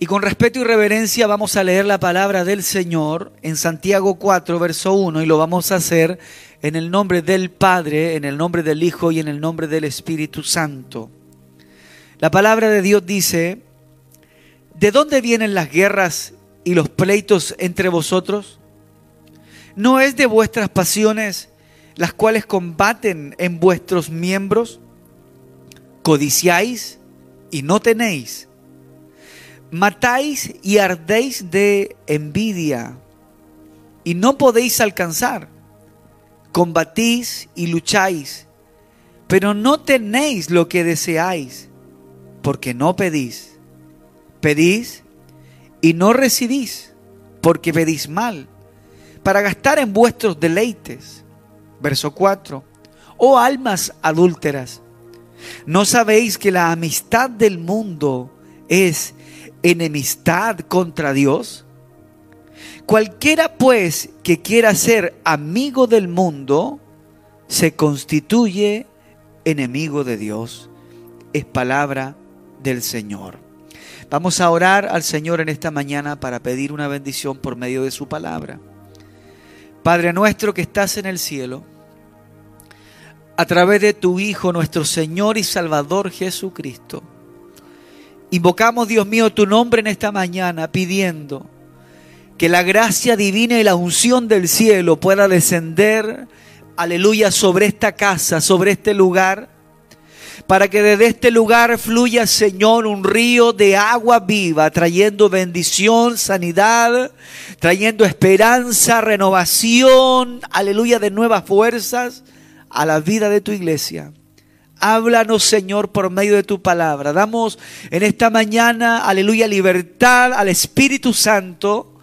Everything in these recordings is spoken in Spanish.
Y con respeto y reverencia vamos a leer la palabra del Señor en Santiago 4, verso 1, y lo vamos a hacer en el nombre del Padre, en el nombre del Hijo y en el nombre del Espíritu Santo. La palabra de Dios dice, ¿de dónde vienen las guerras y los pleitos entre vosotros? ¿No es de vuestras pasiones las cuales combaten en vuestros miembros? Codiciáis y no tenéis matáis y ardéis de envidia y no podéis alcanzar. Combatís y lucháis, pero no tenéis lo que deseáis, porque no pedís. Pedís y no recibís, porque pedís mal, para gastar en vuestros deleites. Verso 4. Oh almas adúlteras, ¿no sabéis que la amistad del mundo es enemistad contra Dios? Cualquiera pues que quiera ser amigo del mundo, se constituye enemigo de Dios. Es palabra del Señor. Vamos a orar al Señor en esta mañana para pedir una bendición por medio de su palabra. Padre nuestro que estás en el cielo, a través de tu Hijo, nuestro Señor y Salvador Jesucristo, Invocamos, Dios mío, tu nombre en esta mañana pidiendo que la gracia divina y la unción del cielo pueda descender, aleluya, sobre esta casa, sobre este lugar, para que desde este lugar fluya, Señor, un río de agua viva, trayendo bendición, sanidad, trayendo esperanza, renovación, aleluya, de nuevas fuerzas a la vida de tu iglesia. Háblanos, Señor, por medio de tu palabra. Damos en esta mañana, aleluya, libertad al Espíritu Santo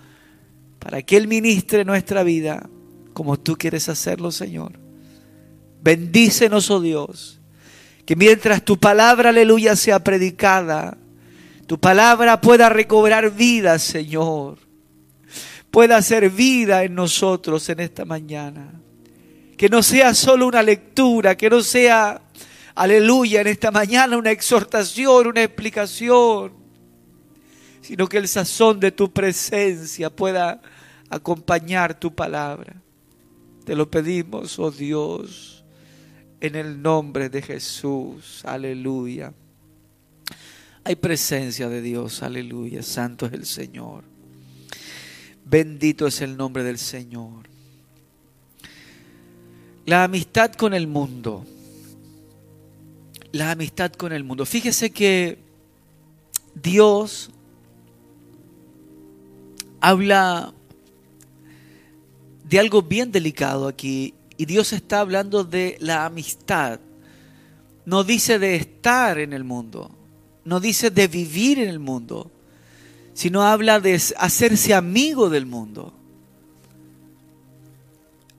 para que Él ministre nuestra vida como tú quieres hacerlo, Señor. Bendícenos, oh Dios, que mientras tu palabra, aleluya, sea predicada, tu palabra pueda recobrar vida, Señor. Pueda hacer vida en nosotros en esta mañana. Que no sea solo una lectura, que no sea aleluya, en esta mañana una exhortación, una explicación, sino que el sazón de tu presencia pueda acompañar tu palabra. Te lo pedimos, oh Dios, en el nombre de Jesús, aleluya. Hay presencia de Dios, aleluya, santo es el Señor. Bendito es el nombre del Señor. La amistad con el mundo la amistad con el mundo. Fíjese que Dios habla de algo bien delicado aquí y Dios está hablando de la amistad. No dice de estar en el mundo, no dice de vivir en el mundo, sino habla de hacerse amigo del mundo.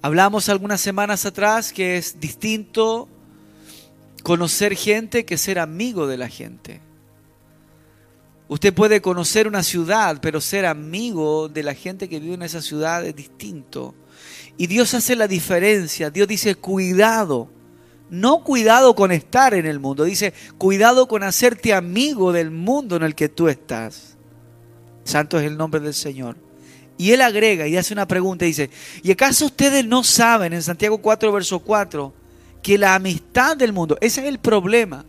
Hablamos algunas semanas atrás que es distinto conocer gente que ser amigo de la gente. Usted puede conocer una ciudad, pero ser amigo de la gente que vive en esa ciudad es distinto. Y Dios hace la diferencia. Dios dice, cuidado. No cuidado con estar en el mundo. Dice, cuidado con hacerte amigo del mundo en el que tú estás. Santo es el nombre del Señor. Y él agrega y hace una pregunta. Dice, ¿y acaso ustedes no saben en Santiago 4, verso 4? Que la amistad del mundo, ese es el problema.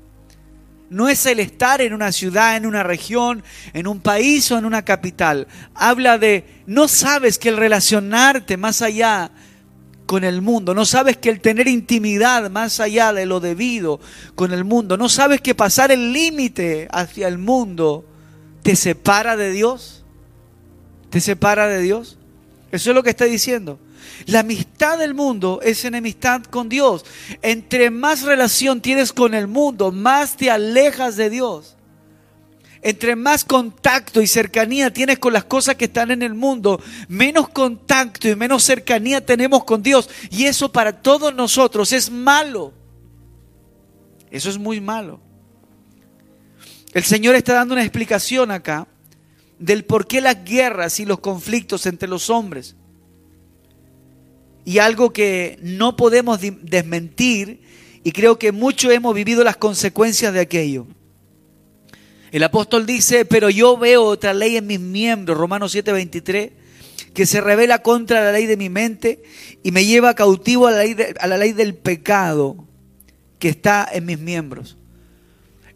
No es el estar en una ciudad, en una región, en un país o en una capital. Habla de, no sabes que el relacionarte más allá con el mundo, no sabes que el tener intimidad más allá de lo debido con el mundo, no sabes que pasar el límite hacia el mundo te separa de Dios, te separa de Dios. Eso es lo que está diciendo. La amistad del mundo es enemistad con Dios. Entre más relación tienes con el mundo, más te alejas de Dios. Entre más contacto y cercanía tienes con las cosas que están en el mundo, menos contacto y menos cercanía tenemos con Dios. Y eso para todos nosotros es malo. Eso es muy malo. El Señor está dando una explicación acá del por qué las guerras y los conflictos entre los hombres y algo que no podemos desmentir y creo que muchos hemos vivido las consecuencias de aquello. El apóstol dice, pero yo veo otra ley en mis miembros, Romanos 7:23, que se revela contra la ley de mi mente y me lleva cautivo a la, ley a la ley del pecado que está en mis miembros.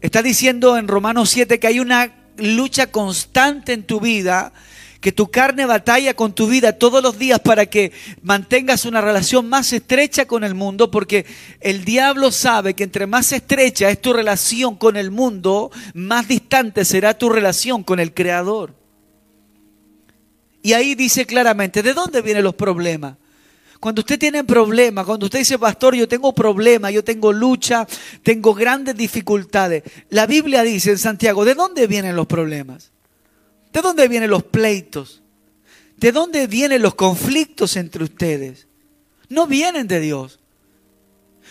Está diciendo en Romanos 7 que hay una lucha constante en tu vida que tu carne batalla con tu vida todos los días para que mantengas una relación más estrecha con el mundo, porque el diablo sabe que entre más estrecha es tu relación con el mundo, más distante será tu relación con el Creador. Y ahí dice claramente, ¿de dónde vienen los problemas? Cuando usted tiene problemas, cuando usted dice, pastor, yo tengo problemas, yo tengo lucha, tengo grandes dificultades. La Biblia dice en Santiago, ¿de dónde vienen los problemas? ¿De dónde vienen los pleitos? ¿De dónde vienen los conflictos entre ustedes? No vienen de Dios.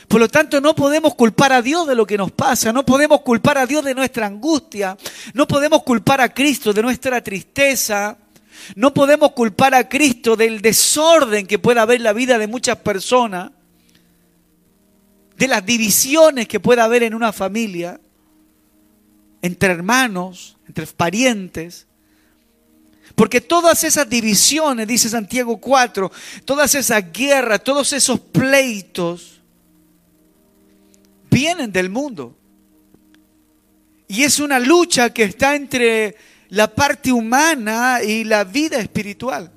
Por lo tanto, no podemos culpar a Dios de lo que nos pasa, no podemos culpar a Dios de nuestra angustia, no podemos culpar a Cristo de nuestra tristeza, no podemos culpar a Cristo del desorden que pueda haber en la vida de muchas personas, de las divisiones que pueda haber en una familia, entre hermanos, entre parientes. Porque todas esas divisiones, dice Santiago 4, todas esas guerras, todos esos pleitos, vienen del mundo. Y es una lucha que está entre la parte humana y la vida espiritual.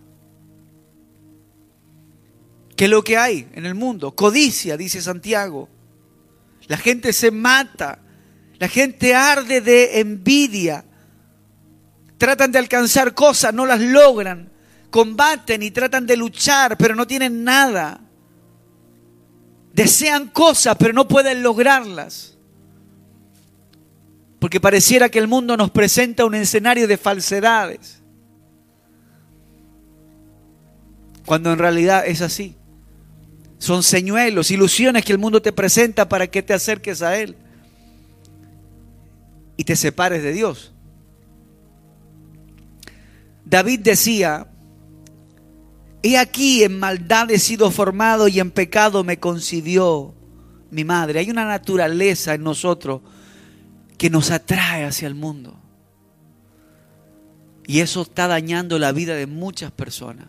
¿Qué es lo que hay en el mundo? Codicia, dice Santiago. La gente se mata, la gente arde de envidia tratan de alcanzar cosas, no las logran, combaten y tratan de luchar, pero no tienen nada. Desean cosas, pero no pueden lograrlas. Porque pareciera que el mundo nos presenta un escenario de falsedades. Cuando en realidad es así. Son señuelos, ilusiones que el mundo te presenta para que te acerques a Él y te separes de Dios. David decía, he aquí en maldad he sido formado y en pecado me concibió mi madre. Hay una naturaleza en nosotros que nos atrae hacia el mundo. Y eso está dañando la vida de muchas personas.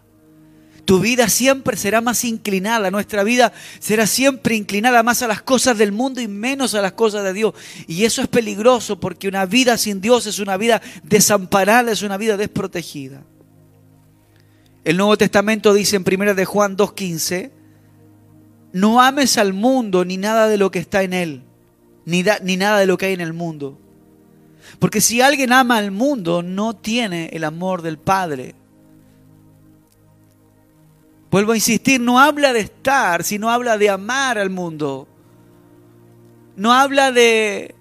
Tu vida siempre será más inclinada, nuestra vida será siempre inclinada más a las cosas del mundo y menos a las cosas de Dios. Y eso es peligroso porque una vida sin Dios es una vida desamparada, es una vida desprotegida. El Nuevo Testamento dice en 1 de Juan 2.15, no ames al mundo ni nada de lo que está en él, ni, ni nada de lo que hay en el mundo. Porque si alguien ama al mundo, no tiene el amor del Padre. Vuelvo a insistir, no habla de estar, sino habla de amar al mundo. No habla de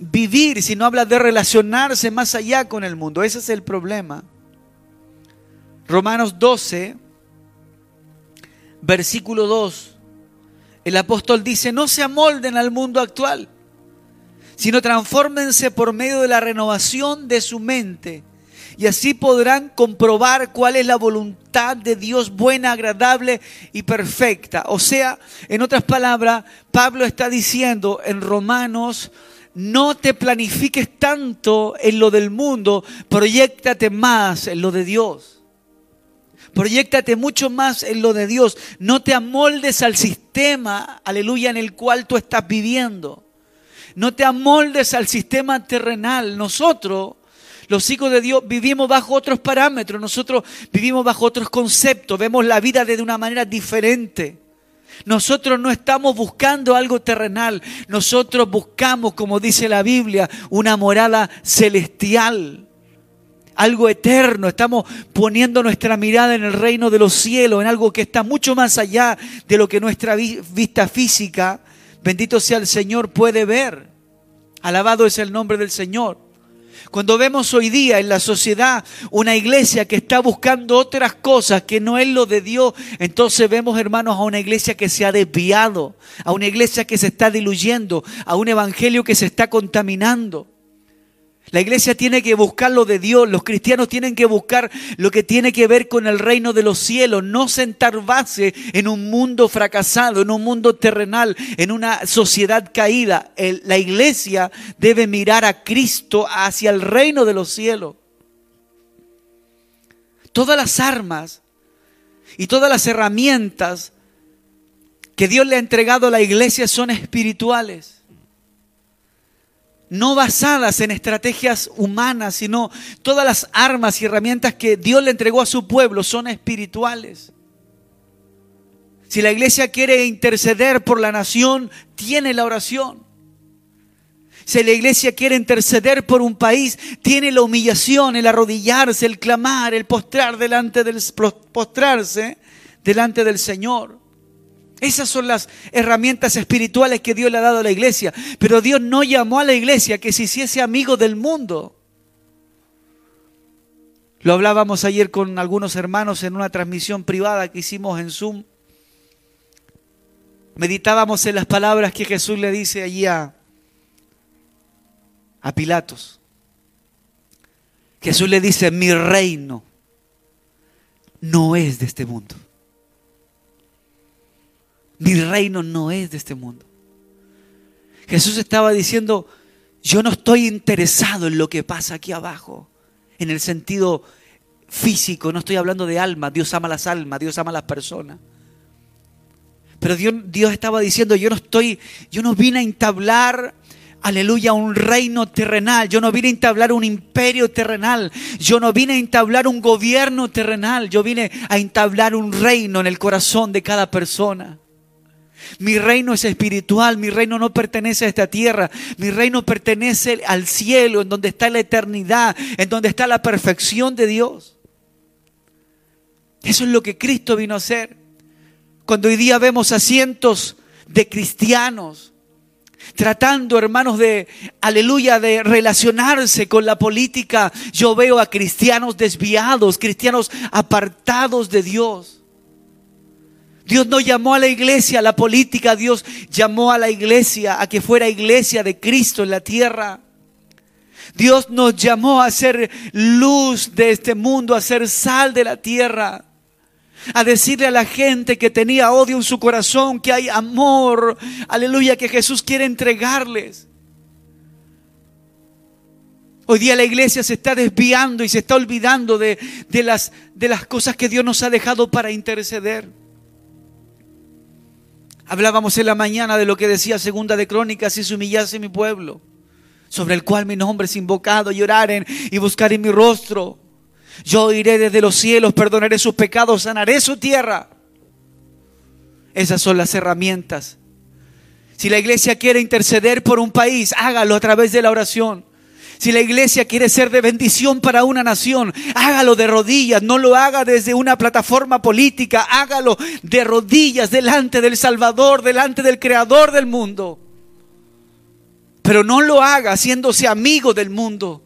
vivir, sino habla de relacionarse más allá con el mundo. Ese es el problema. Romanos 12, versículo 2. El apóstol dice, no se amolden al mundo actual, sino transfórmense por medio de la renovación de su mente y así podrán comprobar cuál es la voluntad de Dios buena, agradable y perfecta. O sea, en otras palabras, Pablo está diciendo en Romanos, no te planifiques tanto en lo del mundo, proyectate más en lo de Dios. Proyectate mucho más en lo de Dios. No te amoldes al sistema, aleluya, en el cual tú estás viviendo. No te amoldes al sistema terrenal. Nosotros los hijos de Dios vivimos bajo otros parámetros, nosotros vivimos bajo otros conceptos, vemos la vida de una manera diferente. Nosotros no estamos buscando algo terrenal, nosotros buscamos, como dice la Biblia, una morada celestial, algo eterno. Estamos poniendo nuestra mirada en el reino de los cielos, en algo que está mucho más allá de lo que nuestra vista física, bendito sea el Señor, puede ver. Alabado es el nombre del Señor. Cuando vemos hoy día en la sociedad una iglesia que está buscando otras cosas que no es lo de Dios, entonces vemos, hermanos, a una iglesia que se ha desviado, a una iglesia que se está diluyendo, a un evangelio que se está contaminando. La iglesia tiene que buscar lo de Dios, los cristianos tienen que buscar lo que tiene que ver con el reino de los cielos, no sentar base en un mundo fracasado, en un mundo terrenal, en una sociedad caída. la iglesia debe mirar a Cristo hacia el reino de los cielos. Todas las armas y todas las herramientas que Dios le ha entregado a la iglesia son espirituales no basadas en estrategias humanas, sino todas las armas y herramientas que Dios le entregó a su pueblo son espirituales. Si la iglesia quiere interceder por la nación, tiene la oración. Si la iglesia quiere interceder por un país, tiene la humillación, el arrodillarse, el clamar, el postrar delante del postrarse delante del Señor. Esas son las herramientas espirituales que Dios le ha dado a la iglesia. Pero Dios no llamó a la iglesia que se hiciese amigo del mundo. Lo hablábamos ayer con algunos hermanos en una transmisión privada que hicimos en Zoom. Meditábamos en las palabras que Jesús le dice allí a, a Pilatos. Jesús le dice, mi reino no es de este mundo. Mi reino no es de este mundo. Jesús estaba diciendo, yo no estoy interesado en lo que pasa aquí abajo, en el sentido físico, no estoy hablando de alma, Dios ama las almas, Dios ama las personas. Pero Dios, Dios estaba diciendo, yo no estoy, yo no vine a entablar aleluya, un reino terrenal. Yo no vine a entablar un imperio terrenal. Yo no vine a entablar un gobierno terrenal. Yo vine a entablar un reino en el corazón de cada persona. Mi reino es espiritual, mi reino no pertenece a esta tierra, mi reino pertenece al cielo, en donde está la eternidad, en donde está la perfección de Dios. Eso es lo que Cristo vino a hacer. Cuando hoy día vemos a cientos de cristianos tratando, hermanos, de, aleluya, de relacionarse con la política, yo veo a cristianos desviados, cristianos apartados de Dios. Dios no llamó a la iglesia a la política, Dios llamó a la iglesia a que fuera iglesia de Cristo en la tierra. Dios nos llamó a ser luz de este mundo, a ser sal de la tierra, a decirle a la gente que tenía odio en su corazón, que hay amor, aleluya, que Jesús quiere entregarles. Hoy día la iglesia se está desviando y se está olvidando de, de, las, de las cosas que Dios nos ha dejado para interceder. Hablábamos en la mañana de lo que decía Segunda de Crónicas, si se humillase mi pueblo, sobre el cual mi nombre es invocado, lloraren y buscaré mi rostro. Yo iré desde los cielos, perdonaré sus pecados, sanaré su tierra. Esas son las herramientas. Si la iglesia quiere interceder por un país, hágalo a través de la oración. Si la iglesia quiere ser de bendición para una nación, hágalo de rodillas, no lo haga desde una plataforma política, hágalo de rodillas delante del Salvador, delante del Creador del mundo. Pero no lo haga haciéndose amigo del mundo.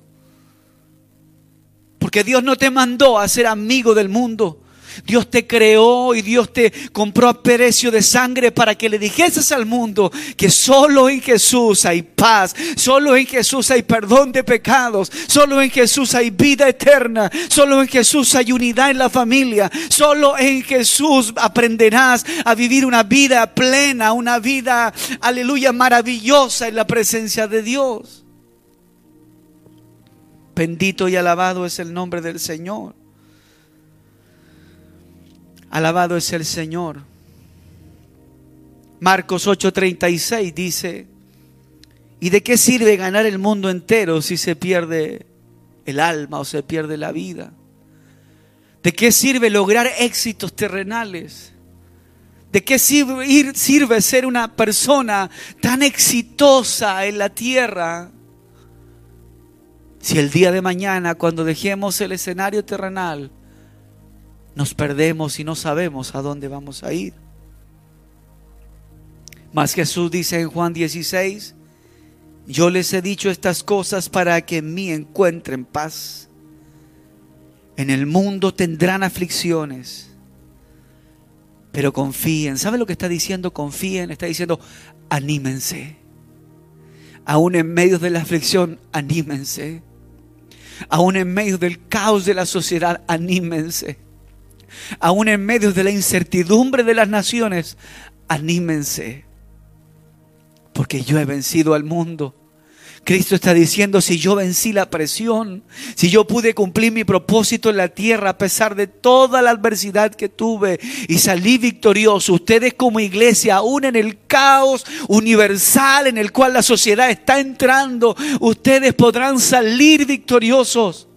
Porque Dios no te mandó a ser amigo del mundo. Dios te creó y Dios te compró a precio de sangre para que le dijeses al mundo que solo en Jesús hay paz, solo en Jesús hay perdón de pecados, solo en Jesús hay vida eterna, solo en Jesús hay unidad en la familia, solo en Jesús aprenderás a vivir una vida plena, una vida, aleluya, maravillosa en la presencia de Dios. Bendito y alabado es el nombre del Señor. Alabado es el Señor. Marcos 8:36 dice, ¿y de qué sirve ganar el mundo entero si se pierde el alma o se pierde la vida? ¿De qué sirve lograr éxitos terrenales? ¿De qué sirve, sirve ser una persona tan exitosa en la tierra si el día de mañana, cuando dejemos el escenario terrenal, nos perdemos y no sabemos a dónde vamos a ir. Mas Jesús dice en Juan 16, yo les he dicho estas cosas para que en mí encuentren paz. En el mundo tendrán aflicciones, pero confíen. ¿Sabe lo que está diciendo? Confíen, está diciendo, anímense. Aún en medio de la aflicción, anímense. Aún en medio del caos de la sociedad, anímense. Aún en medio de la incertidumbre de las naciones, anímense. Porque yo he vencido al mundo. Cristo está diciendo, si yo vencí la presión, si yo pude cumplir mi propósito en la tierra a pesar de toda la adversidad que tuve y salí victorioso, ustedes como iglesia, aún en el caos universal en el cual la sociedad está entrando, ustedes podrán salir victoriosos.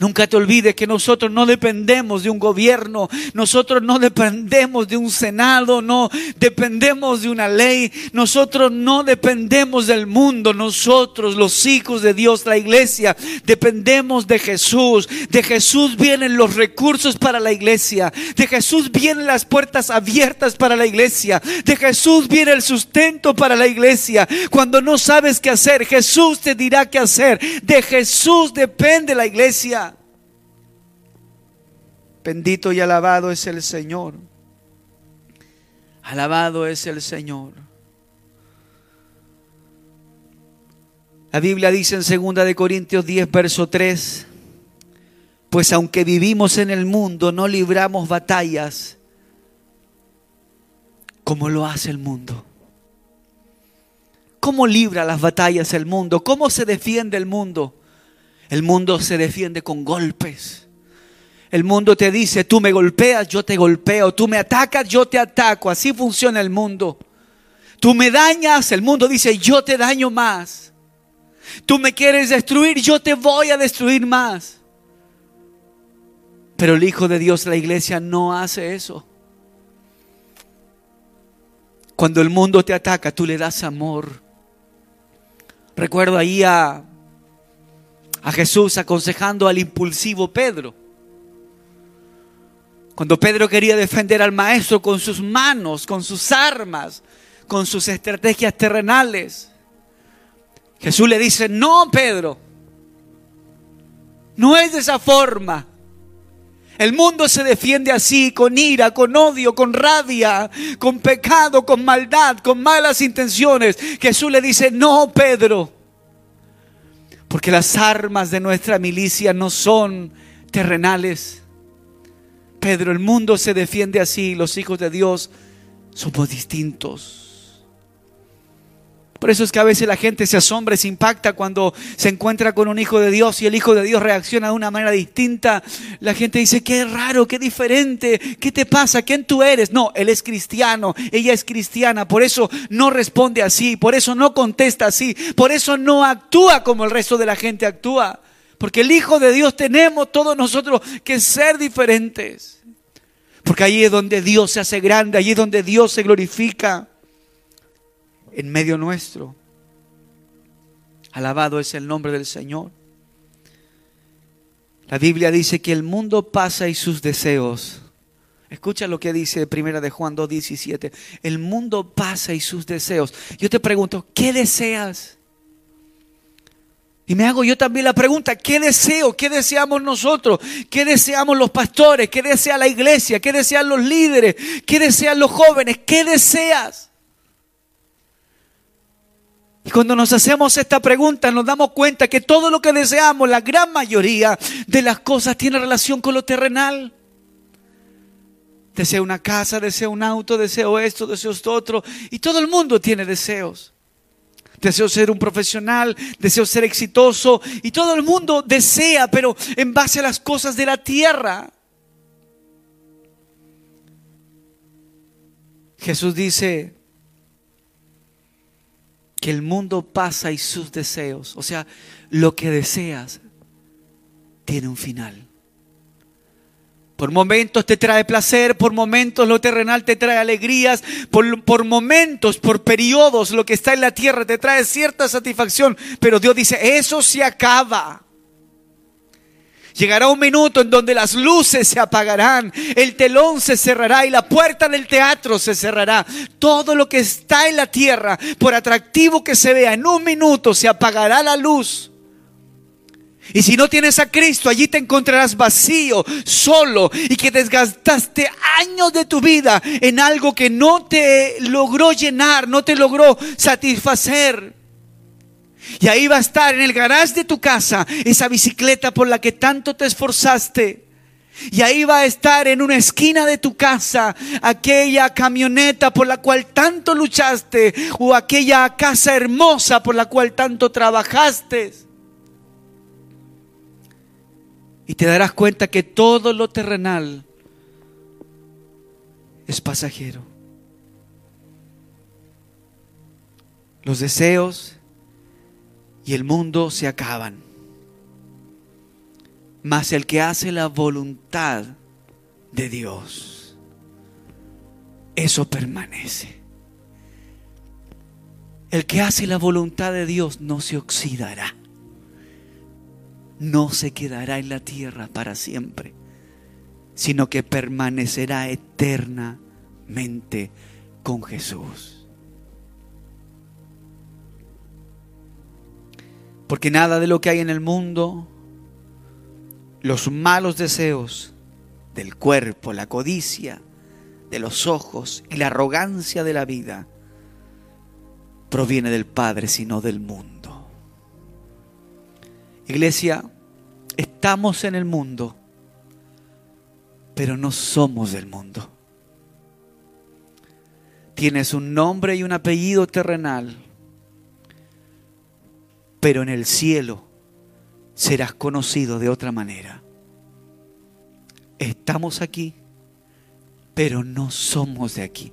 Nunca te olvides que nosotros no dependemos de un gobierno, nosotros no dependemos de un senado, no dependemos de una ley, nosotros no dependemos del mundo, nosotros los hijos de Dios, la iglesia, dependemos de Jesús. De Jesús vienen los recursos para la iglesia, de Jesús vienen las puertas abiertas para la iglesia, de Jesús viene el sustento para la iglesia. Cuando no sabes qué hacer, Jesús te dirá qué hacer. De Jesús depende la iglesia. Bendito y alabado es el Señor. Alabado es el Señor. La Biblia dice en 2 de Corintios 10 verso 3, pues aunque vivimos en el mundo, no libramos batallas como lo hace el mundo. ¿Cómo libra las batallas el mundo? ¿Cómo se defiende el mundo? El mundo se defiende con golpes. El mundo te dice, tú me golpeas, yo te golpeo, tú me atacas, yo te ataco. Así funciona el mundo. Tú me dañas, el mundo dice, yo te daño más. Tú me quieres destruir, yo te voy a destruir más. Pero el Hijo de Dios, la iglesia, no hace eso. Cuando el mundo te ataca, tú le das amor. Recuerdo ahí a, a Jesús aconsejando al impulsivo Pedro. Cuando Pedro quería defender al maestro con sus manos, con sus armas, con sus estrategias terrenales, Jesús le dice, no, Pedro, no es de esa forma. El mundo se defiende así, con ira, con odio, con rabia, con pecado, con maldad, con malas intenciones. Jesús le dice, no, Pedro, porque las armas de nuestra milicia no son terrenales Pedro, el mundo se defiende así, los hijos de Dios somos distintos. Por eso es que a veces la gente se asombra, se impacta cuando se encuentra con un hijo de Dios y el hijo de Dios reacciona de una manera distinta. La gente dice, qué raro, qué diferente, ¿qué te pasa? ¿Quién tú eres? No, él es cristiano, ella es cristiana, por eso no responde así, por eso no contesta así, por eso no actúa como el resto de la gente actúa. Porque el Hijo de Dios tenemos todos nosotros que ser diferentes. Porque allí es donde Dios se hace grande, allí es donde Dios se glorifica en medio nuestro. Alabado es el nombre del Señor. La Biblia dice que el mundo pasa y sus deseos. Escucha lo que dice primera de Juan 2:17. El mundo pasa y sus deseos. Yo te pregunto, ¿qué deseas? Y me hago yo también la pregunta, ¿qué deseo? ¿Qué deseamos nosotros? ¿Qué deseamos los pastores? ¿Qué desea la iglesia? ¿Qué desean los líderes? ¿Qué desean los jóvenes? ¿Qué deseas? Y cuando nos hacemos esta pregunta nos damos cuenta que todo lo que deseamos, la gran mayoría de las cosas tiene relación con lo terrenal. Deseo una casa, deseo un auto, deseo esto, deseo esto otro. Y todo el mundo tiene deseos deseo ser un profesional, deseo ser exitoso y todo el mundo desea, pero en base a las cosas de la tierra. Jesús dice que el mundo pasa y sus deseos, o sea, lo que deseas tiene un final. Por momentos te trae placer, por momentos lo terrenal te trae alegrías, por, por, momentos, por periodos, lo que está en la tierra te trae cierta satisfacción. Pero Dios dice, eso se acaba. Llegará un minuto en donde las luces se apagarán, el telón se cerrará y la puerta del teatro se cerrará. Todo lo que está en la tierra, por atractivo que se vea, en un minuto se apagará la luz Y si no tienes a Cristo, allí te encontrarás vacío, solo, y que desgastaste años de tu vida en algo que no te logró llenar, no te logró satisfacer. Y ahí va a estar en el garage de tu casa esa bicicleta por la que tanto te esforzaste. Y ahí va a estar en una esquina de tu casa aquella camioneta por la cual tanto luchaste o aquella casa hermosa por la cual tanto trabajaste. Y te darás cuenta que todo lo terrenal es pasajero. Los deseos y el mundo se acaban. Mas el que hace la voluntad de Dios, eso permanece. El que hace la voluntad de Dios no se oxidará no se quedará en la tierra para siempre, sino que permanecerá eternamente con Jesús. Porque nada de lo que hay en el mundo, los malos deseos del cuerpo, la codicia de los ojos y la arrogancia de la vida, proviene del Padre, sino del mundo. Iglesia, estamos en el mundo, pero no somos del mundo. Tienes un nombre y un apellido terrenal, pero en el cielo serás conocido de otra manera. Estamos aquí, pero no somos de aquí.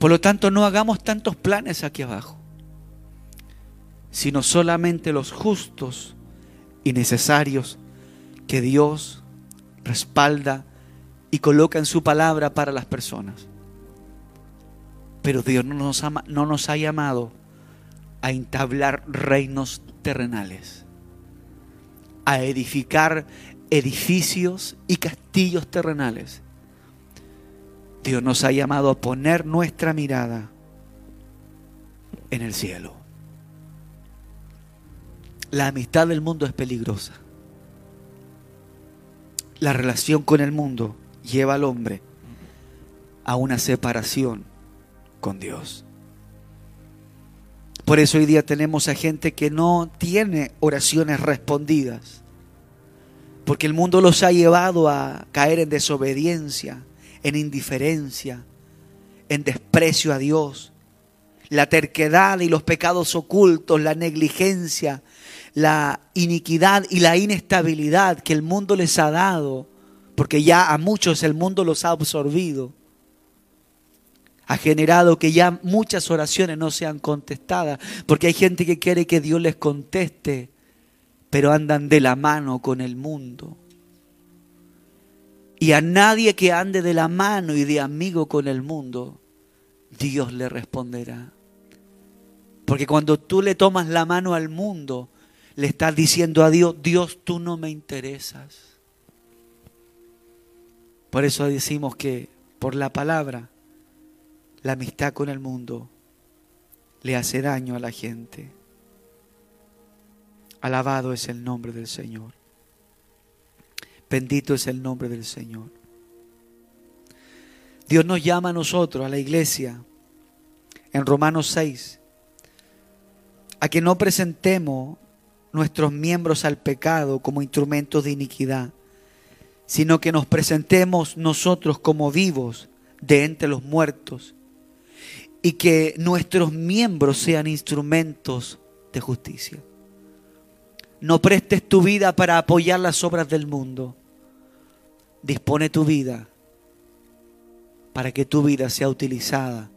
Por lo tanto, no hagamos tantos planes aquí abajo sino solamente los justos y necesarios que Dios respalda y coloca en su palabra para las personas. Pero Dios no nos, no nos ha llamado a entablar reinos terrenales, a edificar edificios y castillos terrenales. Dios nos ha llamado a poner nuestra mirada en el cielo. La amistad del mundo es peligrosa. La relación con el mundo lleva al hombre a una separación con Dios. Por eso hoy día tenemos a gente que no tiene oraciones respondidas, porque el mundo los ha llevado a caer en desobediencia, en indiferencia, en desprecio a Dios. La terquedad y los pecados ocultos, la negligencia, la iniquidad y la inestabilidad que el mundo les ha dado, porque ya a muchos el mundo los ha absorbido, ha generado que ya muchas oraciones no sean contestadas, porque hay gente que quiere que Dios les conteste, pero andan de la mano con el mundo. Y a nadie que ande de la mano y de amigo con el mundo, Dios le responderá. Porque cuando tú le tomas la mano al mundo, le estás diciendo a Dios, Dios, tú no me interesas. Por eso decimos que por la palabra, la amistad con el mundo le hace daño a la gente. Alabado es el nombre del Señor. Bendito es el nombre del Señor. Dios nos llama a nosotros, a la iglesia, en Romanos 6, a que no presentemos nuestros miembros al pecado como instrumentos de iniquidad, sino que nos presentemos nosotros como vivos de entre los muertos y que nuestros miembros sean instrumentos de justicia. No prestes tu vida para apoyar las obras del mundo. Dispone tu vida para que tu vida sea utilizada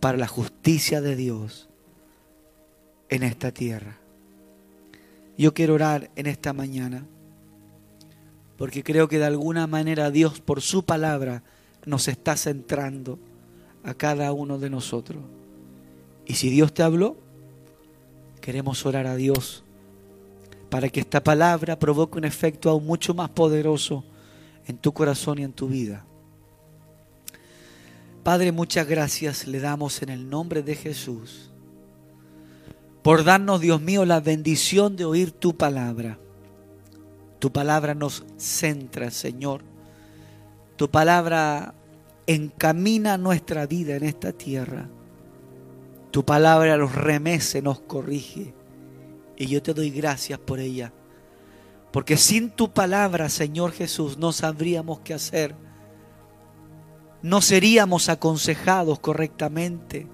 para la justicia de Dios en esta tierra. Yo quiero orar en esta mañana, porque creo que de alguna manera Dios por su palabra nos está centrando a cada uno de nosotros. Y si Dios te habló, queremos orar a Dios para que esta palabra provoque un efecto aún mucho más poderoso en tu corazón y en tu vida. Padre, muchas gracias le damos en el nombre de Jesús por darnos, Dios mío, la bendición de oír tu palabra. Tu palabra nos centra, Señor. Tu palabra encamina nuestra vida en esta tierra. Tu palabra nos remece, nos corrige. Y yo te doy gracias por ella. Porque sin tu palabra, Señor Jesús, no sabríamos qué hacer. No seríamos aconsejados correctamente.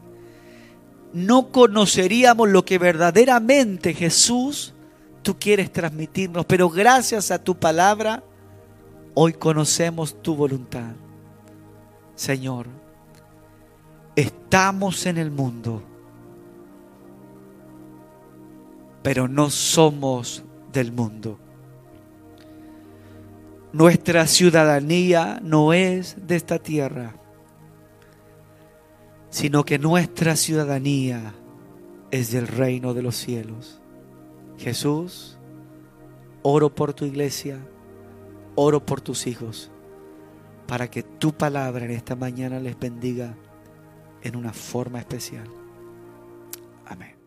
No conoceríamos lo que verdaderamente Jesús tú quieres transmitirnos. Pero gracias a tu palabra, hoy conocemos tu voluntad. Señor, estamos en el mundo, pero no somos del mundo. Nuestra ciudadanía no es de esta tierra, sino que nuestra ciudadanía es del reino de los cielos. Jesús, oro por tu iglesia, oro por tus hijos, para que tu palabra en esta mañana les bendiga en una forma especial. Amén.